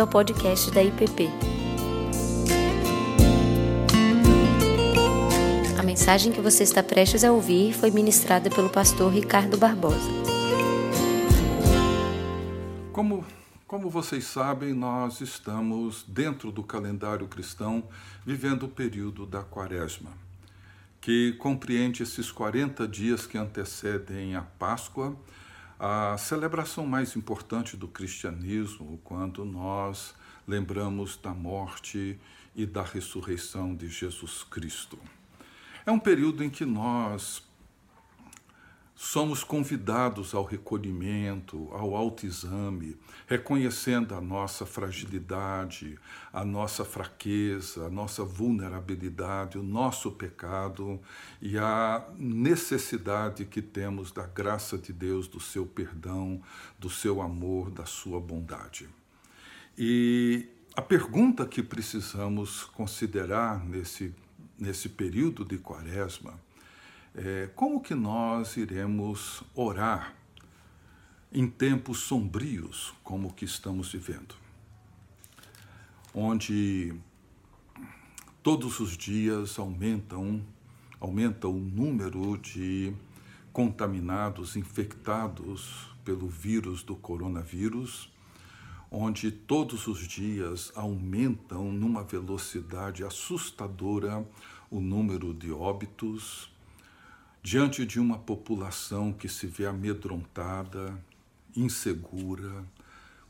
bem-vindo ao podcast da IPP. A mensagem que você está prestes a ouvir foi ministrada pelo pastor Ricardo Barbosa. Como, como vocês sabem, nós estamos, dentro do calendário cristão, vivendo o período da quaresma, que compreende esses 40 dias que antecedem a Páscoa a celebração mais importante do cristianismo, quando nós lembramos da morte e da ressurreição de Jesus Cristo. É um período em que nós somos convidados ao recolhimento, ao autoexame, reconhecendo a nossa fragilidade, a nossa fraqueza, a nossa vulnerabilidade, o nosso pecado e a necessidade que temos da graça de Deus, do seu perdão, do seu amor, da sua bondade. E a pergunta que precisamos considerar nesse, nesse período de quaresma é, como que nós iremos orar em tempos sombrios como o que estamos vivendo? Onde todos os dias aumentam, aumenta o número de contaminados, infectados pelo vírus do coronavírus, onde todos os dias aumentam numa velocidade assustadora o número de óbitos, diante de uma população que se vê amedrontada, insegura,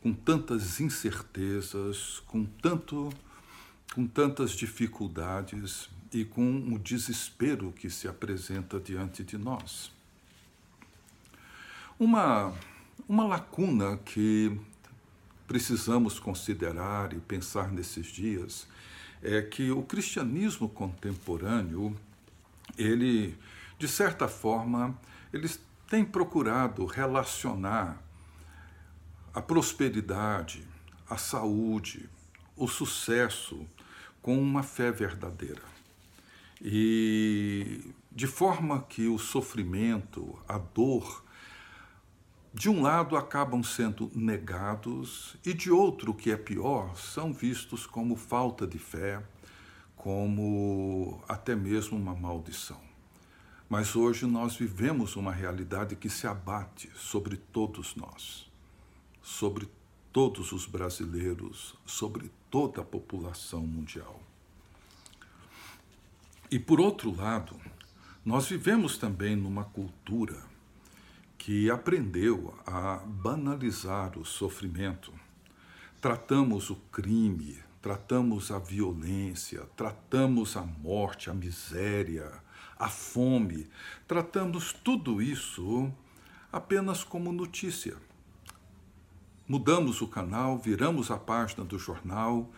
com tantas incertezas, com tanto com tantas dificuldades e com o desespero que se apresenta diante de nós. Uma uma lacuna que precisamos considerar e pensar nesses dias é que o cristianismo contemporâneo ele de certa forma, eles têm procurado relacionar a prosperidade, a saúde, o sucesso com uma fé verdadeira. E de forma que o sofrimento, a dor, de um lado acabam sendo negados e de outro, que é pior, são vistos como falta de fé, como até mesmo uma maldição. Mas hoje nós vivemos uma realidade que se abate sobre todos nós, sobre todos os brasileiros, sobre toda a população mundial. E por outro lado, nós vivemos também numa cultura que aprendeu a banalizar o sofrimento. Tratamos o crime, tratamos a violência, tratamos a morte, a miséria, a fome. Tratamos tudo isso apenas como notícia. Mudamos o canal, viramos a página do jornal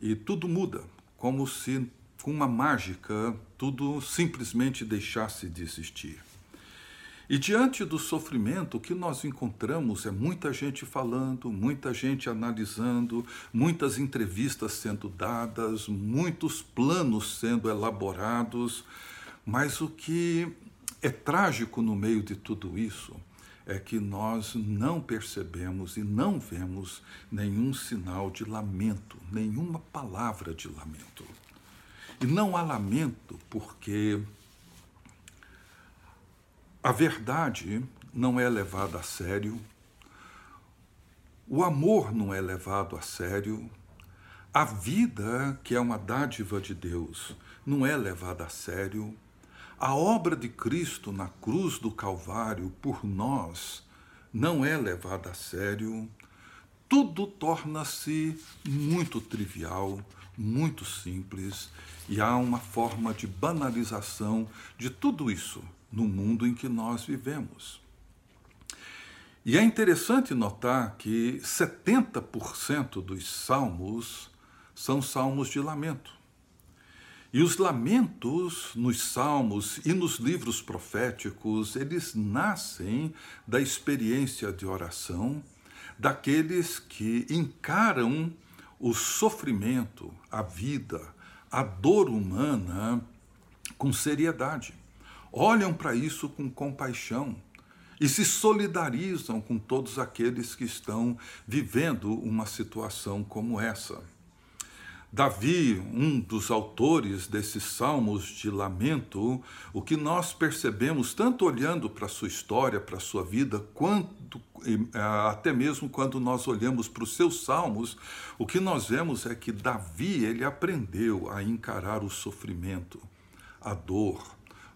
e tudo muda, como se com uma mágica tudo simplesmente deixasse de existir. E diante do sofrimento, o que nós encontramos é muita gente falando, muita gente analisando, muitas entrevistas sendo dadas, muitos planos sendo elaborados, mas o que é trágico no meio de tudo isso é que nós não percebemos e não vemos nenhum sinal de lamento, nenhuma palavra de lamento. E não há lamento porque a verdade não é levada a sério, o amor não é levado a sério, a vida, que é uma dádiva de Deus, não é levada a sério a obra de Cristo na cruz do Calvário por nós não é levada a sério, tudo torna-se muito trivial, muito simples e há uma forma de banalização de tudo isso no mundo em que nós vivemos. E é interessante notar que 70% dos salmos são salmos de lamento. E os lamentos nos salmos e nos livros proféticos, eles nascem da experiência de oração daqueles que encaram o sofrimento, a vida, a dor humana com seriedade. Olham para isso com compaixão e se solidarizam com todos aqueles que estão vivendo uma situação como essa. Davi, um dos autores desses salmos de lamento, o que nós percebemos, tanto olhando para a sua história, para a sua vida, quanto até mesmo quando nós olhamos para os seus salmos, o que nós vemos é que Davi ele aprendeu a encarar o sofrimento, a dor,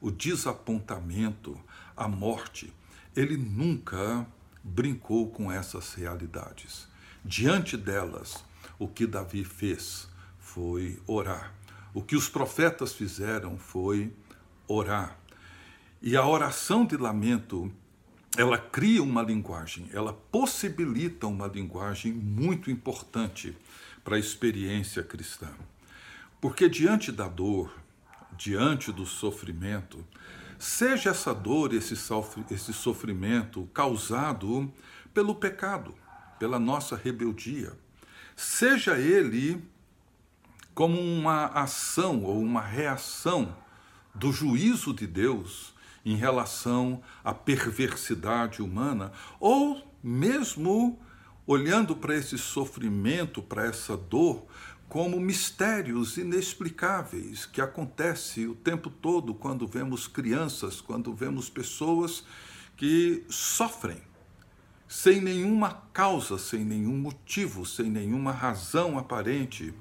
o desapontamento, a morte. Ele nunca brincou com essas realidades. Diante delas, o que Davi fez? Foi orar. O que os profetas fizeram foi orar. E a oração de lamento, ela cria uma linguagem, ela possibilita uma linguagem muito importante para a experiência cristã. Porque diante da dor, diante do sofrimento, seja essa dor, esse, sofrimento causado pelo pecado, pela nossa rebeldia, seja ele como uma ação ou uma reação do juízo de Deus em relação à perversidade humana, ou mesmo olhando para esse sofrimento, para essa dor, como mistérios inexplicáveis que acontecem o tempo todo quando vemos crianças, quando vemos pessoas que sofrem sem nenhuma causa, sem nenhum motivo, sem nenhuma razão aparente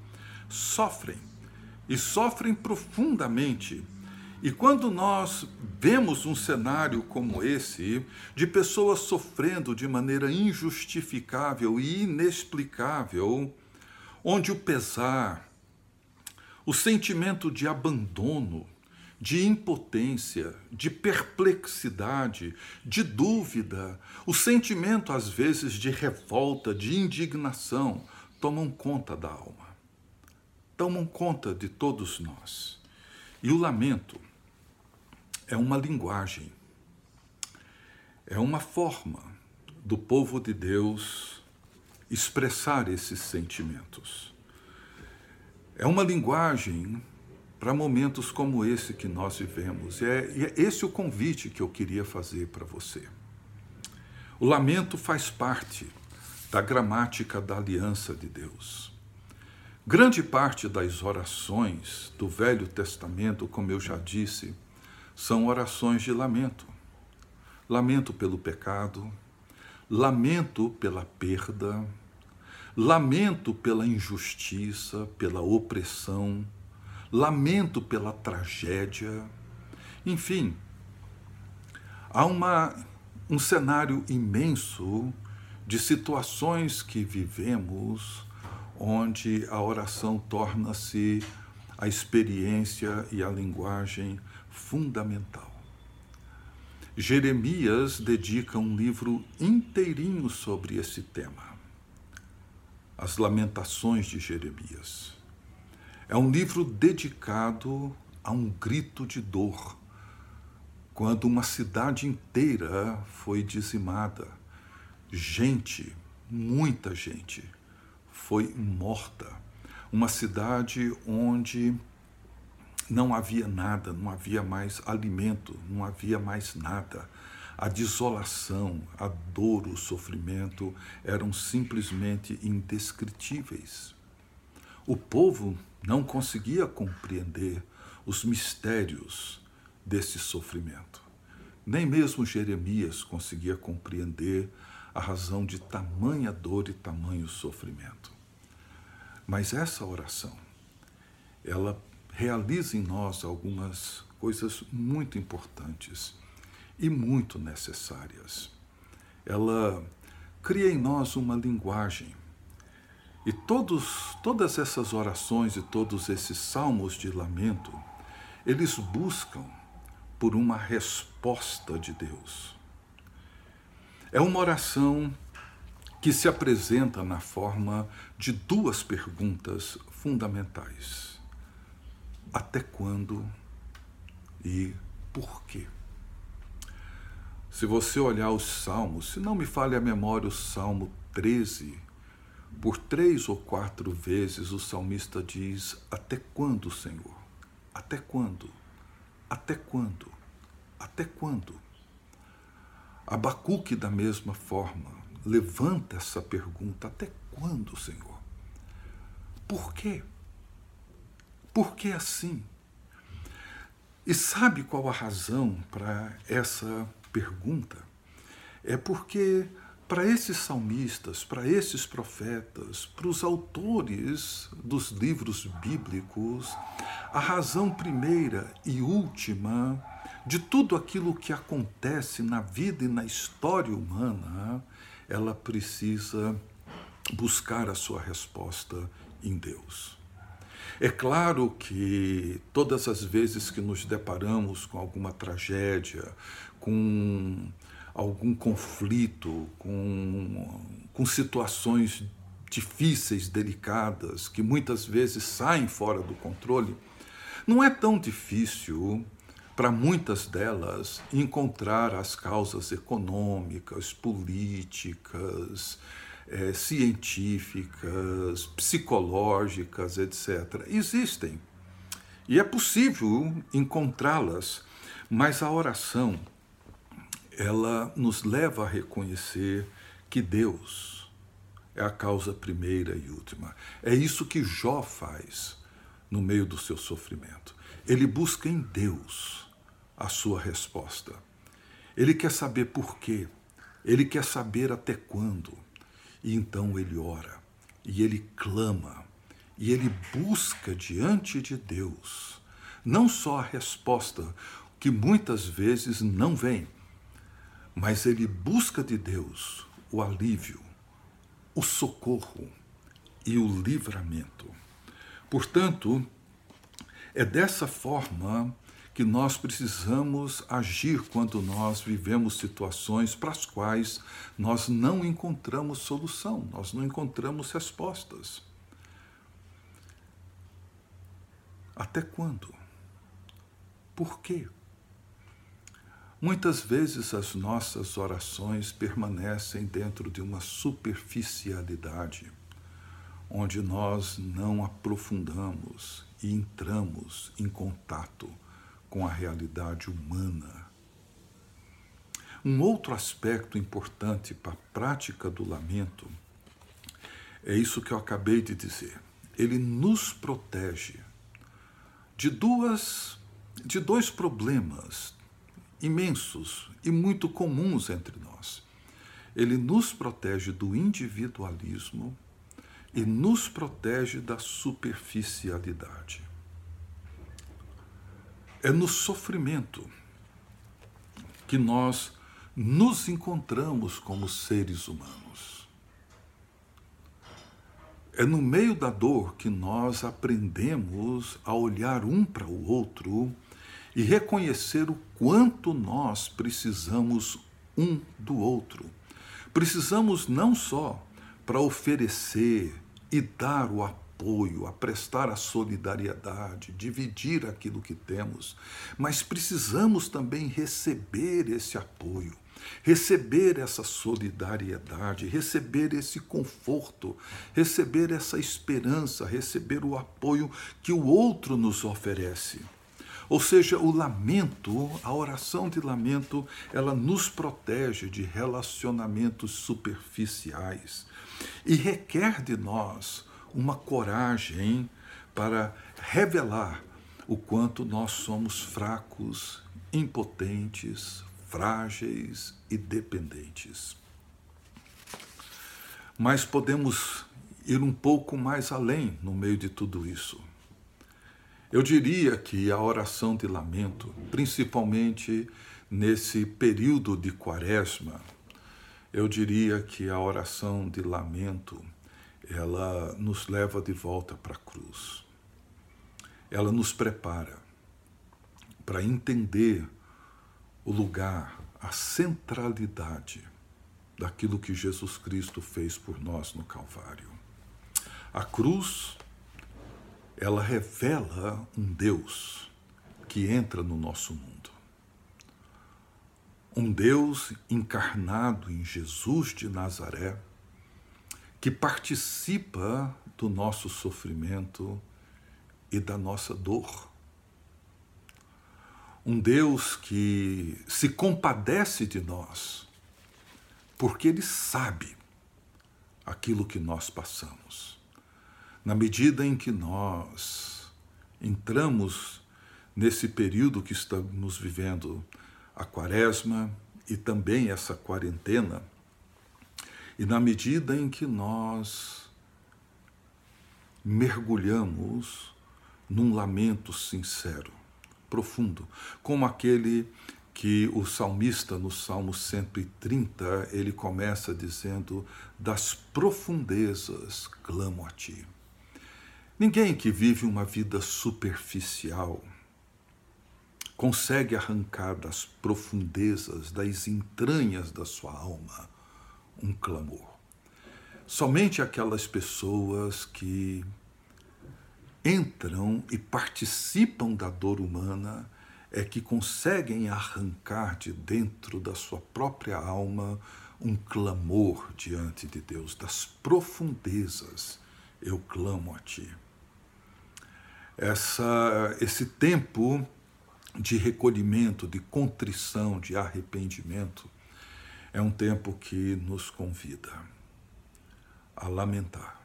sofrem e sofrem profundamente. E quando nós vemos um cenário como esse, de pessoas sofrendo de maneira injustificável e inexplicável, onde o pesar, o sentimento de abandono, de impotência, de perplexidade, de dúvida, o sentimento às vezes de revolta, de indignação, tomam conta da alma tomam conta de todos nós. E o lamento é uma linguagem, é uma forma do povo de Deus expressar esses sentimentos. É uma linguagem para momentos como esse que nós vivemos. É, é esse o convite que eu queria fazer para você. O lamento faz parte da gramática da aliança de Deus. Grande parte das orações do Velho Testamento, como eu já disse, são orações de lamento. Lamento pelo pecado, lamento pela perda, lamento pela injustiça, pela opressão, lamento pela tragédia. Enfim, há uma, um cenário imenso de situações que vivemos onde a oração torna-se a experiência e a linguagem fundamental. Jeremias dedica um livro inteirinho sobre esse tema. As Lamentações de Jeremias. É um livro dedicado a um grito de dor, quando uma cidade inteira foi dizimada. Gente, muita gente, foi morta. Uma cidade onde não havia nada, não havia mais alimento, não havia mais nada. A desolação, a dor, o sofrimento eram simplesmente indescritíveis. O povo não conseguia compreender os mistérios desse sofrimento. Nem mesmo Jeremias conseguia compreender a razão de tamanha dor e tamanho sofrimento. Mas essa oração, ela realiza em nós algumas coisas muito importantes e muito necessárias. Ela cria em nós uma linguagem. E todos, todas essas orações e todos esses salmos de lamento, eles buscam por uma resposta de Deus. É uma oração que se apresenta na forma de duas perguntas fundamentais: até quando e por quê? Se você olhar os salmos, se não me falha a memória, o salmo 13, por três ou quatro vezes o salmista diz: Até quando, Senhor? Até quando? Até quando? Até quando? Abacuque, da mesma forma, levanta essa pergunta: até quando, Senhor? Por quê? Por que assim? E sabe qual a razão para essa pergunta? É porque para esses salmistas, para esses profetas, para os autores dos livros bíblicos, a razão primeira e última de tudo aquilo que acontece na vida e na história humana, ela precisa buscar a sua resposta em Deus. É claro que todas as vezes que nos deparamos com alguma tragédia, com algum conflito, com, com situações difíceis, delicadas, que muitas vezes saem fora do controle, não é tão difícil para muitas delas encontrar as causas econômicas, políticas, é, científicas, psicológicas, etc. Existem. E é possível encontrá-las, mas a oração ela nos leva a reconhecer que Deus é a causa primeira e última. É isso que Jó faz no meio do seu sofrimento. Ele busca em Deus a sua resposta. Ele quer saber por quê. Ele quer saber até quando. E então ele ora, e ele clama, e ele busca diante de Deus não só a resposta que muitas vezes não vem, mas ele busca de Deus o alívio, o socorro e o livramento. Portanto, é dessa forma que nós precisamos agir quando nós vivemos situações para as quais nós não encontramos solução, nós não encontramos respostas. Até quando? Por quê? Muitas vezes as nossas orações permanecem dentro de uma superficialidade, onde nós não aprofundamos e entramos em contato com a realidade humana. Um outro aspecto importante para a prática do lamento é isso que eu acabei de dizer. Ele nos protege de duas de dois problemas imensos e muito comuns entre nós. Ele nos protege do individualismo e nos protege da superficialidade. É no sofrimento que nós nos encontramos como seres humanos. É no meio da dor que nós aprendemos a olhar um para o outro e reconhecer o quanto nós precisamos um do outro. Precisamos não só para oferecer e dar o apoio, a prestar a solidariedade, dividir aquilo que temos, mas precisamos também receber esse apoio, receber essa solidariedade, receber esse conforto, receber essa esperança, receber o apoio que o outro nos oferece. Ou seja, o lamento, a oração de lamento, ela nos protege de relacionamentos superficiais e requer de nós uma coragem para revelar o quanto nós somos fracos, impotentes, frágeis e dependentes. Mas podemos ir um pouco mais além no meio de tudo isso. Eu diria que a oração de lamento, principalmente nesse período de quaresma, eu diria que a oração de lamento, ela nos leva de volta para a cruz. Ela nos prepara para entender o lugar, a centralidade daquilo que Jesus Cristo fez por nós no Calvário. A cruz ela revela um Deus que entra no nosso mundo. Um Deus encarnado em Jesus de Nazaré, que participa do nosso sofrimento e da nossa dor. Um Deus que se compadece de nós porque Ele sabe aquilo que nós passamos. Na medida em que nós entramos nesse período que estamos vivendo, a quaresma e também essa quarentena, e na medida em que nós mergulhamos num lamento sincero, profundo, como aquele que o salmista no Salmo 130, ele começa dizendo: "Das profundezas clamo a ti". Ninguém que vive uma vida superficial consegue arrancar das profundezas, das entranhas da sua alma, um clamor. Somente aquelas pessoas que entram e participam da dor humana é que conseguem arrancar de dentro da sua própria alma um clamor diante de Deus, das profundezas eu clamo a ti. Essa, esse tempo de recolhimento, de contrição, de arrependimento, é um tempo que nos convida a lamentar.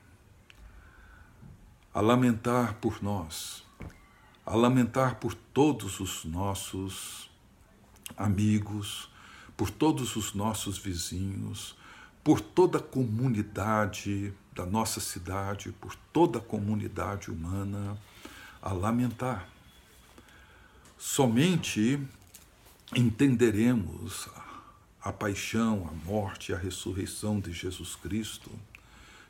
A lamentar por nós, a lamentar por todos os nossos amigos, por todos os nossos vizinhos, por toda a comunidade da nossa cidade, por toda a comunidade humana, a lamentar. Somente entenderemos a paixão, a morte e a ressurreição de Jesus Cristo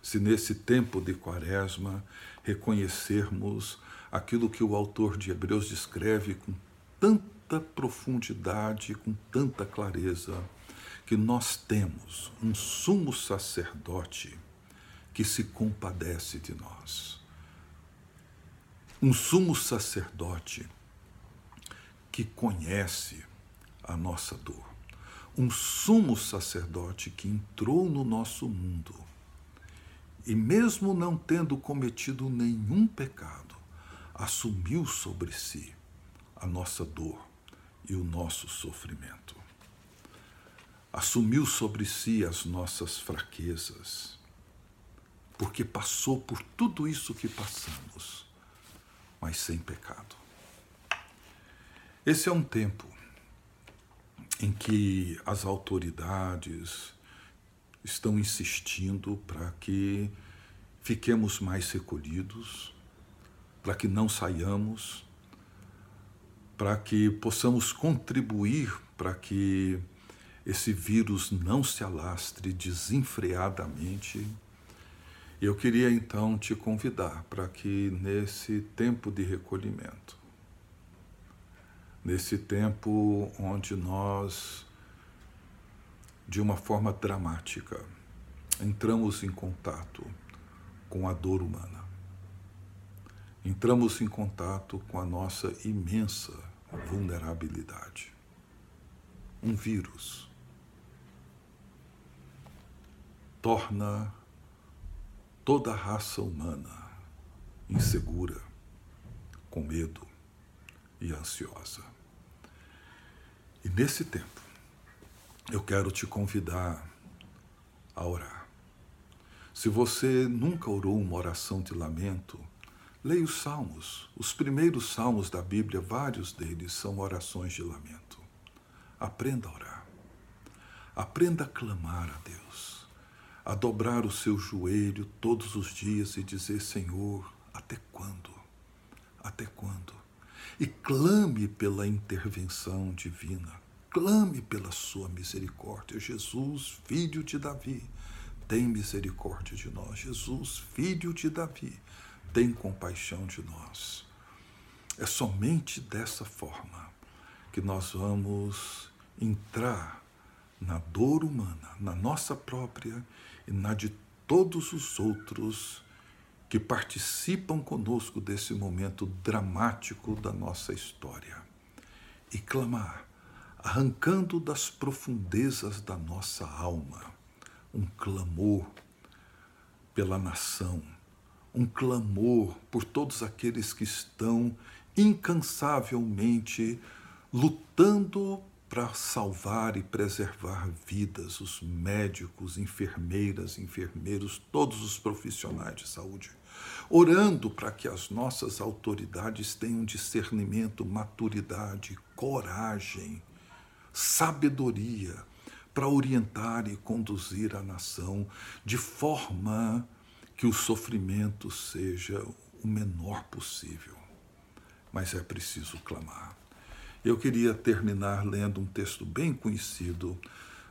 se nesse tempo de Quaresma reconhecermos aquilo que o autor de Hebreus descreve com tanta profundidade, com tanta clareza, que nós temos um sumo sacerdote que se compadece de nós. Um sumo sacerdote que conhece a nossa dor. Um sumo sacerdote que entrou no nosso mundo e, mesmo não tendo cometido nenhum pecado, assumiu sobre si a nossa dor e o nosso sofrimento. Assumiu sobre si as nossas fraquezas, porque passou por tudo isso que passamos, mas sem pecado. Esse é um tempo em que as autoridades estão insistindo para que fiquemos mais recolhidos, para que não saiamos, para que possamos contribuir para que esse vírus não se alastre desenfreadamente. Eu queria então te convidar para que nesse tempo de recolhimento, nesse tempo onde nós, de uma forma dramática, entramos em contato com a dor humana, entramos em contato com a nossa imensa vulnerabilidade. Um vírus torna toda a raça humana insegura, com medo e ansiosa. E nesse tempo, eu quero te convidar a orar. Se você nunca orou uma oração de lamento, leia os salmos. Os primeiros salmos da Bíblia, vários deles são orações de lamento. Aprenda a orar. Aprenda a clamar a Deus, a dobrar o seu joelho todos os dias e dizer: Senhor, até quando? Até quando? e clame pela intervenção divina, clame pela sua misericórdia. Jesus, filho de Davi, tem misericórdia de nós. Jesus, filho de Davi, tem compaixão de nós. É somente dessa forma que nós vamos entrar na dor humana, na nossa própria e na de todos os outros que participam conosco desse momento dramático da nossa história. E clamar, arrancando das profundezas da nossa alma, um clamor pela nação, um clamor por todos aqueles que estão incansavelmente lutando para salvar e preservar vidas, os médicos, enfermeiras, enfermeiros, todos os profissionais de saúde, orando para que as nossas autoridades tenham discernimento, maturidade, coragem, sabedoria para orientar e conduzir a nação de forma que o sofrimento seja o menor possível. Mas é preciso clamar. Eu queria terminar lendo um texto bem conhecido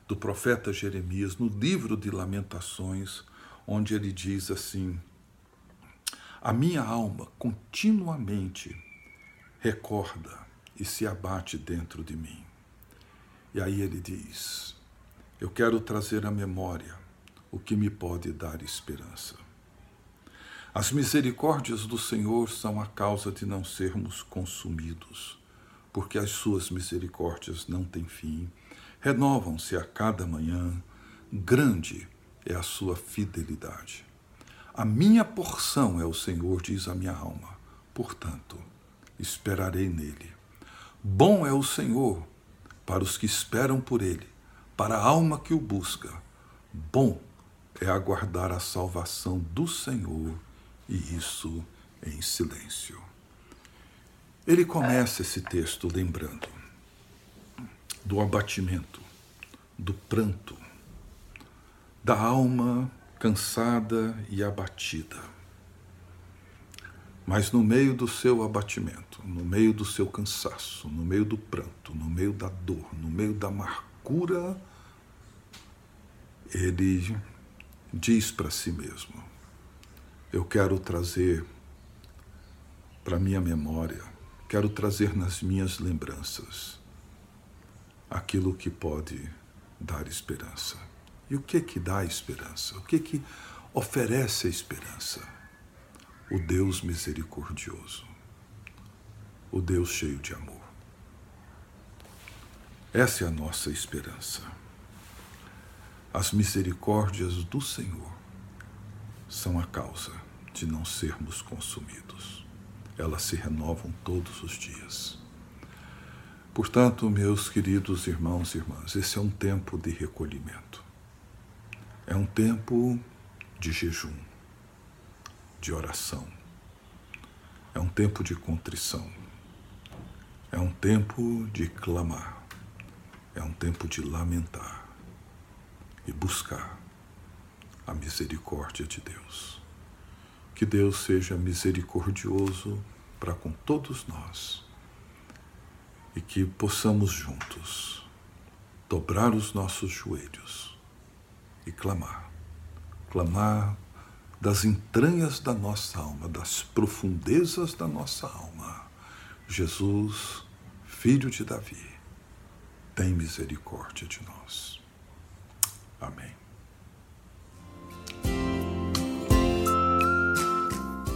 do profeta Jeremias no livro de Lamentações, onde ele diz assim: A minha alma continuamente recorda e se abate dentro de mim. E aí ele diz: Eu quero trazer à memória o que me pode dar esperança. As misericórdias do Senhor são a causa de não sermos consumidos, porque as suas misericórdias não têm fim, renovam-se a cada manhã, grande é a sua fidelidade. A minha porção é o Senhor, diz a minha alma, portanto, esperarei nele. Bom é o Senhor para os que esperam por ele, para a alma que o busca. Bom é aguardar a salvação do Senhor, e isso em silêncio. Ele começa esse texto lembrando do abatimento, do pranto, da alma cansada e abatida. Mas no meio do seu abatimento, no meio do seu cansaço, no meio do pranto, no meio da dor, no meio da amargura, ele diz para si mesmo: Eu quero trazer para minha memória, quero trazer nas minhas lembranças aquilo que pode dar esperança. E o que que dá esperança? O que que oferece a esperança? o Deus misericordioso, o Deus cheio de amor. Essa é a nossa esperança. As misericórdias do Senhor são a causa de não sermos consumidos. Elas se renovam todos os dias. Portanto, meus queridos irmãos e irmãs, esse é um tempo de recolhimento. É um tempo de jejum de oração. É um tempo de contrição. É um tempo de clamar. É um tempo de lamentar e buscar a misericórdia de Deus. Que Deus seja misericordioso para com todos nós e que possamos juntos dobrar os nossos joelhos e clamar. Clamar das entranhas da nossa alma, das profundezas da nossa alma. Jesus, filho de Davi, tem misericórdia de nós. Amém.